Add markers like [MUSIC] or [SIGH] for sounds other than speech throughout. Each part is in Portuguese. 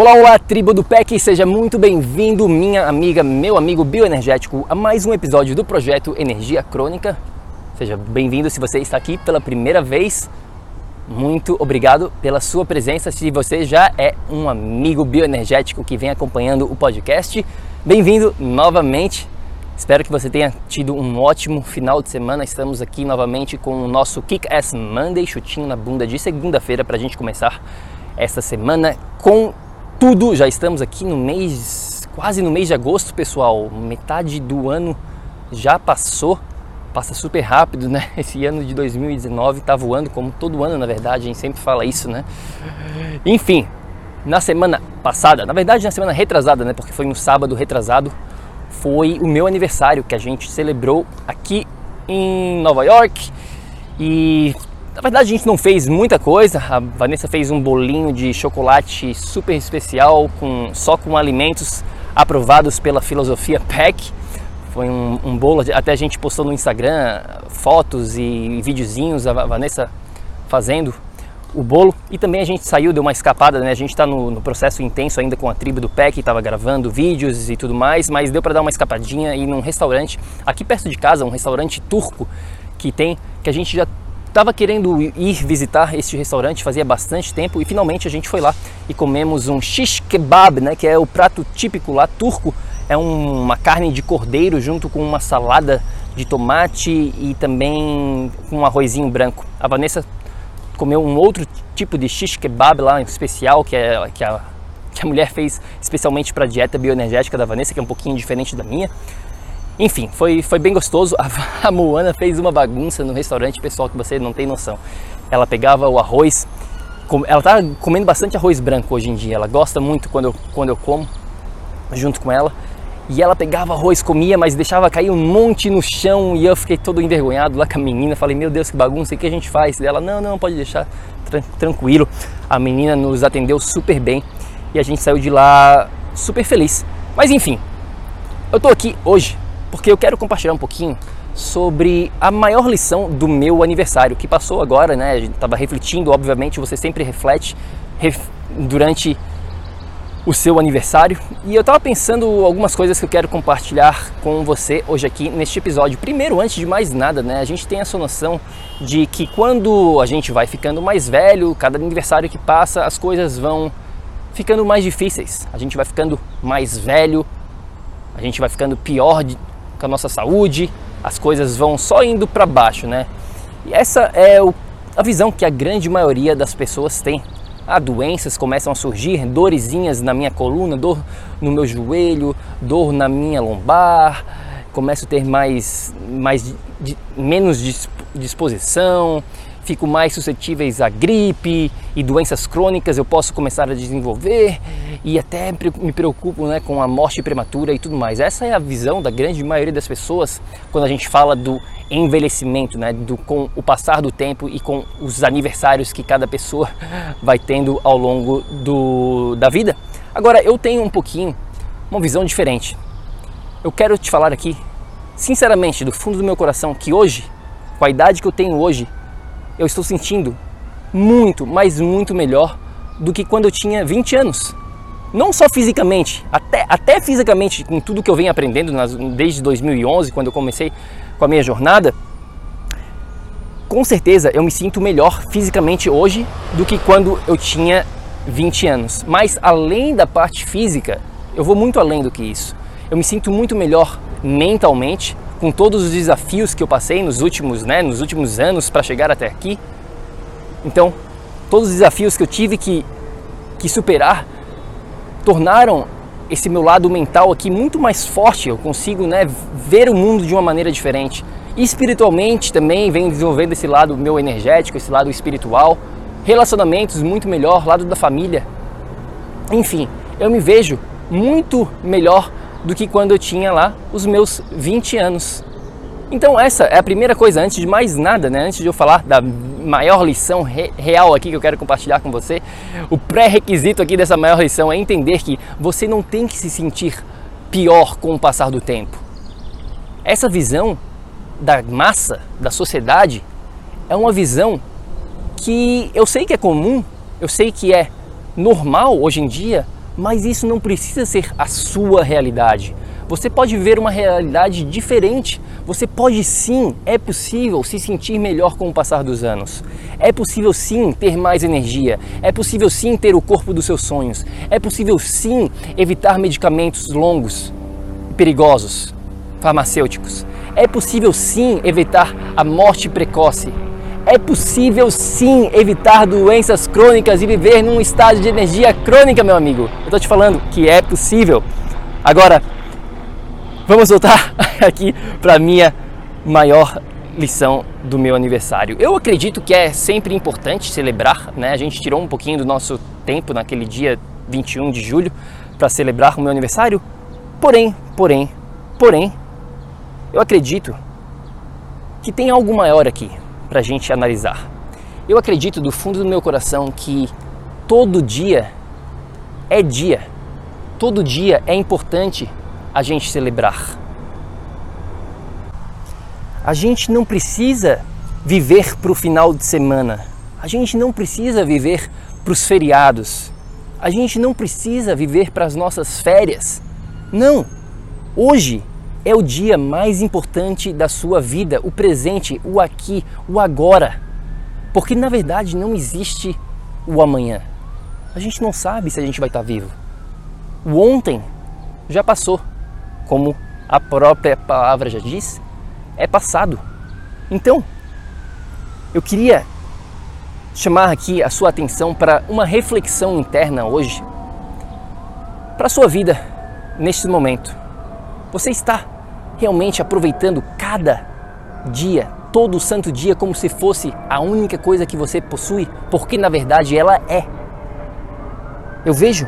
Olá, olá, tribo do PEC, seja muito bem-vindo, minha amiga, meu amigo bioenergético, a mais um episódio do projeto Energia Crônica. Seja bem-vindo se você está aqui pela primeira vez. Muito obrigado pela sua presença. Se você já é um amigo bioenergético que vem acompanhando o podcast, bem-vindo novamente. Espero que você tenha tido um ótimo final de semana. Estamos aqui novamente com o nosso Kick Ass Monday, chutinho na bunda de segunda-feira, para a gente começar essa semana com tudo. Já estamos aqui no mês, quase no mês de agosto, pessoal. Metade do ano já passou. Passa super rápido, né? [LAUGHS] Esse ano de 2019 tá voando como todo ano, na verdade, a gente sempre fala isso, né? Enfim, na semana passada, na verdade na semana retrasada, né? Porque foi no sábado retrasado, foi o meu aniversário que a gente celebrou aqui em Nova York. E na verdade, a gente não fez muita coisa. A Vanessa fez um bolinho de chocolate super especial, com, só com alimentos aprovados pela filosofia PEC. Foi um, um bolo, até a gente postou no Instagram fotos e, videozinhos, a Vanessa fazendo o bolo. E também a gente saiu, deu uma escapada, né? A gente está no, no, processo intenso ainda com a tribo do PEC, estava gravando vídeos e tudo mais, mas deu para dar uma escapadinha e num restaurante aqui perto de casa, um restaurante turco que tem, que a gente já Estava querendo ir visitar este restaurante fazia bastante tempo e finalmente a gente foi lá e comemos um shish kebab, né, que é o prato típico lá turco. É um, uma carne de cordeiro junto com uma salada de tomate e também um arrozinho branco. A Vanessa comeu um outro tipo de shish kebab lá especial que, é, que, a, que a mulher fez especialmente para a dieta bioenergética da Vanessa, que é um pouquinho diferente da minha. Enfim, foi, foi bem gostoso. A, [LAUGHS] a Moana fez uma bagunça no restaurante, pessoal, que você não tem noção. Ela pegava o arroz, ela tá comendo bastante arroz branco hoje em dia. Ela gosta muito quando eu, quando eu como junto com ela. E ela pegava arroz, comia, mas deixava cair um monte no chão e eu fiquei todo envergonhado lá com a menina. Falei, meu Deus, que bagunça, o que a gente faz? E ela, não, não, pode deixar tranquilo. A menina nos atendeu super bem e a gente saiu de lá super feliz. Mas enfim, eu tô aqui hoje porque eu quero compartilhar um pouquinho sobre a maior lição do meu aniversário, que passou agora, né? A gente estava refletindo, obviamente, você sempre reflete ref, durante o seu aniversário. E eu estava pensando algumas coisas que eu quero compartilhar com você hoje aqui neste episódio. Primeiro, antes de mais nada, né, a gente tem essa noção de que quando a gente vai ficando mais velho, cada aniversário que passa, as coisas vão ficando mais difíceis. A gente vai ficando mais velho, a gente vai ficando pior com a nossa saúde, as coisas vão só indo para baixo, né? E essa é o, a visão que a grande maioria das pessoas tem. Ah, doenças começam a surgir, dorezinhas na minha coluna, dor no meu joelho, dor na minha lombar, começo a ter mais, mais menos disposição, fico mais suscetíveis a gripe e doenças crônicas eu posso começar a desenvolver e até me preocupo né, com a morte prematura e tudo mais. Essa é a visão da grande maioria das pessoas quando a gente fala do envelhecimento, né, do, com o passar do tempo e com os aniversários que cada pessoa [LAUGHS] vai tendo ao longo do, da vida. Agora, eu tenho um pouquinho uma visão diferente. Eu quero te falar aqui, sinceramente, do fundo do meu coração, que hoje, com a idade que eu tenho hoje, eu estou sentindo muito, mas muito melhor do que quando eu tinha 20 anos. Não só fisicamente, até, até fisicamente, com tudo que eu venho aprendendo nas, desde 2011, quando eu comecei com a minha jornada, com certeza eu me sinto melhor fisicamente hoje do que quando eu tinha 20 anos. Mas além da parte física, eu vou muito além do que isso. Eu me sinto muito melhor mentalmente, com todos os desafios que eu passei nos últimos, né, nos últimos anos para chegar até aqui. Então, todos os desafios que eu tive que, que superar tornaram esse meu lado mental aqui muito mais forte. Eu consigo né, ver o mundo de uma maneira diferente. E espiritualmente também venho desenvolvendo esse lado meu energético, esse lado espiritual. Relacionamentos muito melhor, lado da família. Enfim, eu me vejo muito melhor do que quando eu tinha lá os meus 20 anos. Então essa é a primeira coisa, antes de mais nada, né? Antes de eu falar da maior lição re real aqui que eu quero compartilhar com você, o pré-requisito aqui dessa maior lição é entender que você não tem que se sentir pior com o passar do tempo. Essa visão da massa, da sociedade, é uma visão que eu sei que é comum, eu sei que é normal hoje em dia, mas isso não precisa ser a sua realidade. Você pode viver uma realidade diferente. Você pode sim, é possível se sentir melhor com o passar dos anos. É possível sim ter mais energia. É possível sim ter o corpo dos seus sonhos. É possível sim evitar medicamentos longos, perigosos, farmacêuticos. É possível sim evitar a morte precoce. É possível sim evitar doenças crônicas e viver num estado de energia crônica, meu amigo. Eu tô te falando que é possível. Agora, Vamos voltar [LAUGHS] aqui para minha maior lição do meu aniversário. Eu acredito que é sempre importante celebrar, né? A gente tirou um pouquinho do nosso tempo naquele dia 21 de julho para celebrar o meu aniversário. Porém, porém, porém, eu acredito que tem algo maior aqui para a gente analisar. Eu acredito do fundo do meu coração que todo dia é dia, todo dia é importante a gente celebrar. A gente não precisa viver para o final de semana. A gente não precisa viver para os feriados. A gente não precisa viver para as nossas férias. Não! Hoje é o dia mais importante da sua vida, o presente, o aqui, o agora. Porque na verdade não existe o amanhã. A gente não sabe se a gente vai estar vivo. O ontem já passou como a própria palavra já diz, é passado. Então, eu queria chamar aqui a sua atenção para uma reflexão interna hoje, para a sua vida neste momento. Você está realmente aproveitando cada dia, todo o santo dia, como se fosse a única coisa que você possui, porque na verdade ela é. Eu vejo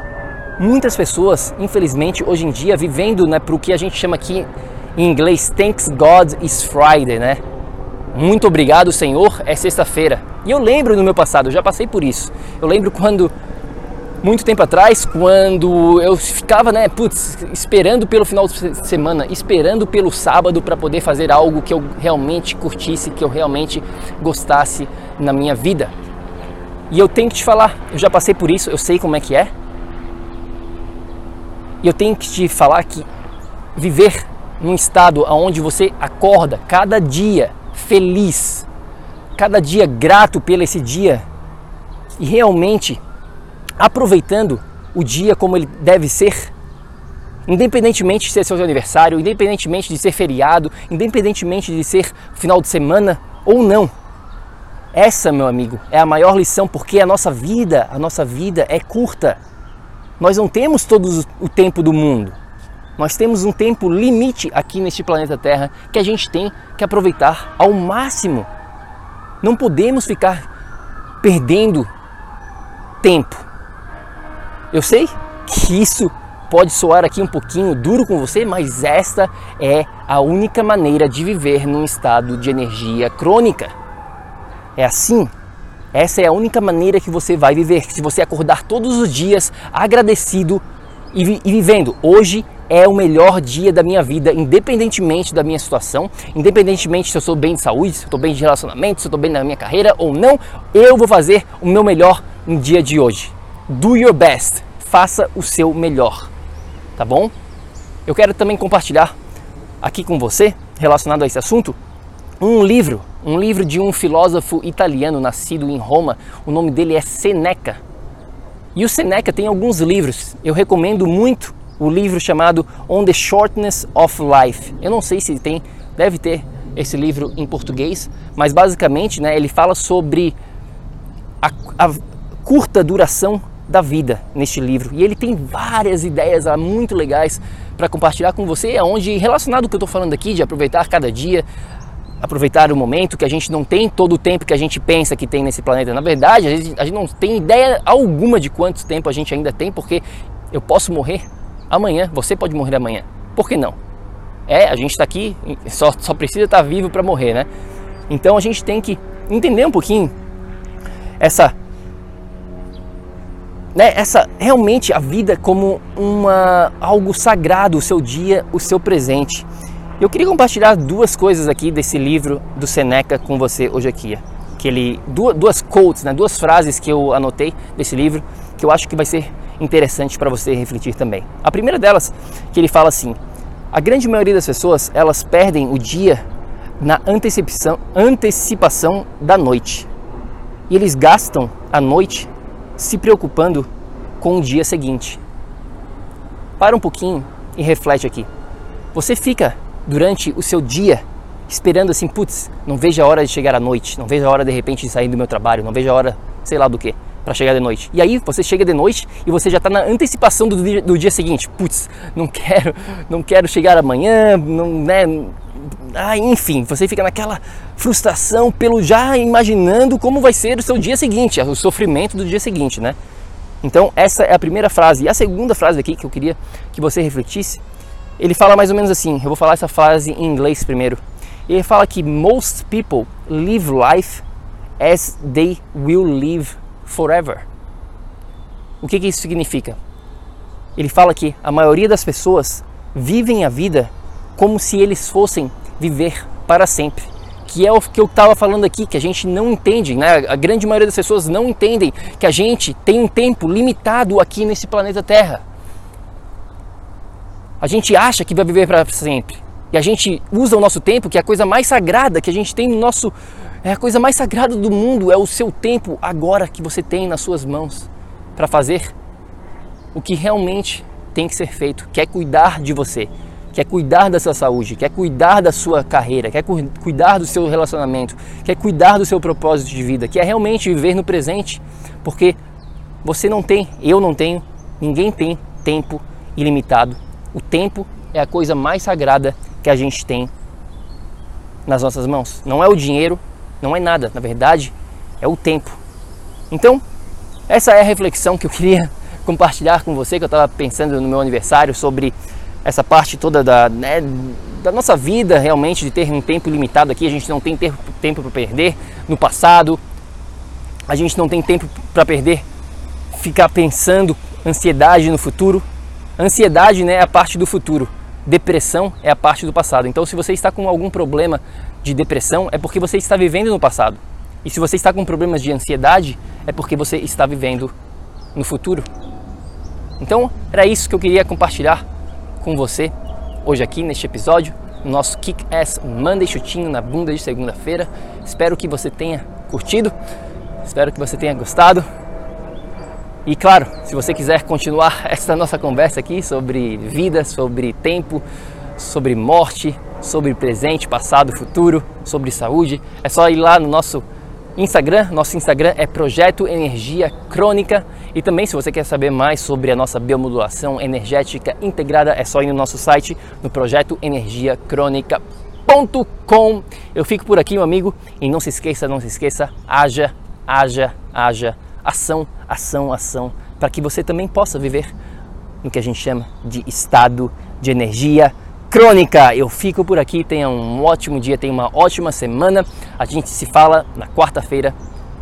muitas pessoas, infelizmente, hoje em dia vivendo né, para o que a gente chama aqui em inglês Thanks God is Friday, né? Muito obrigado, Senhor, é sexta-feira. E eu lembro no meu passado, eu já passei por isso. Eu lembro quando, muito tempo atrás, quando eu ficava, né, putz, esperando pelo final de semana, esperando pelo sábado para poder fazer algo que eu realmente curtisse, que eu realmente gostasse na minha vida. E eu tenho que te falar, eu já passei por isso, eu sei como é que é. E eu tenho que te falar que viver num estado onde você acorda cada dia feliz, cada dia grato pelo esse dia e realmente aproveitando o dia como ele deve ser, independentemente de ser seu aniversário, independentemente de ser feriado, independentemente de ser final de semana ou não. Essa, meu amigo, é a maior lição porque a nossa vida, a nossa vida é curta. Nós não temos todo o tempo do mundo. Nós temos um tempo limite aqui neste planeta Terra que a gente tem que aproveitar ao máximo. Não podemos ficar perdendo tempo. Eu sei que isso pode soar aqui um pouquinho duro com você, mas esta é a única maneira de viver num estado de energia crônica. É assim essa é a única maneira que você vai viver. Se você acordar todos os dias agradecido e, vi e vivendo. Hoje é o melhor dia da minha vida, independentemente da minha situação, independentemente se eu sou bem de saúde, se eu estou bem de relacionamento, se eu estou bem na minha carreira ou não, eu vou fazer o meu melhor no dia de hoje. Do your best, faça o seu melhor, tá bom? Eu quero também compartilhar aqui com você, relacionado a esse assunto, um livro, um livro de um filósofo italiano nascido em Roma. O nome dele é Seneca. E o Seneca tem alguns livros. Eu recomendo muito o livro chamado On the Shortness of Life. Eu não sei se tem, deve ter esse livro em português, mas basicamente, né, ele fala sobre a, a curta duração da vida neste livro. E ele tem várias ideias muito legais para compartilhar com você, onde relacionado ao que eu estou falando aqui, de aproveitar cada dia, aproveitar o momento, que a gente não tem todo o tempo que a gente pensa que tem nesse planeta. Na verdade, a gente, a gente não tem ideia alguma de quanto tempo a gente ainda tem, porque eu posso morrer amanhã, você pode morrer amanhã. Por que não? É, a gente está aqui, só, só precisa estar tá vivo para morrer, né? Então a gente tem que entender um pouquinho essa né, essa realmente a vida como uma algo sagrado, o seu dia, o seu presente. Eu queria compartilhar duas coisas aqui desse livro do Seneca com você hoje aqui. Que ele duas, duas quotes, né, duas frases que eu anotei desse livro que eu acho que vai ser interessante para você refletir também. A primeira delas, que ele fala assim: a grande maioria das pessoas elas perdem o dia na antecipação, antecipação da noite e eles gastam a noite se preocupando com o dia seguinte. Para um pouquinho e reflete aqui. Você fica durante o seu dia esperando assim, putz, não vejo a hora de chegar à noite, não vejo a hora de repente de sair do meu trabalho, não vejo a hora, sei lá do que, para chegar de noite. E aí você chega de noite e você já está na antecipação do dia, do dia seguinte. Putz, não quero, não quero chegar amanhã, não, né? Ah, enfim, você fica naquela frustração pelo já imaginando como vai ser o seu dia seguinte, o sofrimento do dia seguinte, né? Então, essa é a primeira frase. E a segunda frase aqui que eu queria que você refletisse, ele fala mais ou menos assim. Eu vou falar essa frase em inglês primeiro. Ele fala que most people live life as they will live forever. O que, que isso significa? Ele fala que a maioria das pessoas vivem a vida como se eles fossem viver para sempre. Que é o que eu estava falando aqui, que a gente não entende, né? A grande maioria das pessoas não entendem que a gente tem um tempo limitado aqui nesse planeta Terra. A gente acha que vai viver para sempre. E a gente usa o nosso tempo, que é a coisa mais sagrada que a gente tem no nosso. É a coisa mais sagrada do mundo, é o seu tempo agora que você tem nas suas mãos para fazer o que realmente tem que ser feito, que é cuidar de você, quer cuidar da sua saúde, quer cuidar da sua carreira, quer cu cuidar do seu relacionamento, quer cuidar do seu propósito de vida, quer realmente viver no presente, porque você não tem, eu não tenho, ninguém tem tempo ilimitado. O tempo é a coisa mais sagrada que a gente tem nas nossas mãos. Não é o dinheiro, não é nada, na verdade, é o tempo. Então, essa é a reflexão que eu queria [LAUGHS] compartilhar com você, que eu estava pensando no meu aniversário sobre essa parte toda da, né, da nossa vida realmente de ter um tempo limitado aqui, a gente não tem tempo, tempo para perder no passado, a gente não tem tempo para perder ficar pensando ansiedade no futuro. Ansiedade né, é a parte do futuro, depressão é a parte do passado. Então, se você está com algum problema de depressão, é porque você está vivendo no passado. E se você está com problemas de ansiedade, é porque você está vivendo no futuro. Então, era isso que eu queria compartilhar com você hoje aqui neste episódio, no nosso Kick Ass Monday chutinho na bunda de segunda-feira. Espero que você tenha curtido, espero que você tenha gostado. E claro, se você quiser continuar [LAUGHS] essa nossa conversa aqui sobre vida, sobre tempo, sobre morte, sobre presente, passado, futuro, sobre saúde, é só ir lá no nosso Instagram, nosso Instagram é Projeto Energia Crônica e também se você quer saber mais sobre a nossa biomodulação energética integrada é só ir no nosso site no projetoenergiacrônica.com. Eu fico por aqui, meu amigo, e não se esqueça, não se esqueça, haja, haja, haja, ação, ação, ação, para que você também possa viver no que a gente chama de estado de energia crônica. Eu fico por aqui, tenha um ótimo dia, tenha uma ótima semana. A gente se fala na quarta-feira.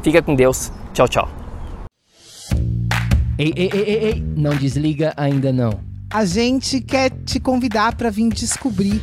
Fica com Deus. Tchau, tchau. Ei, ei, ei, ei, ei, não desliga ainda não. A gente quer te convidar para vir descobrir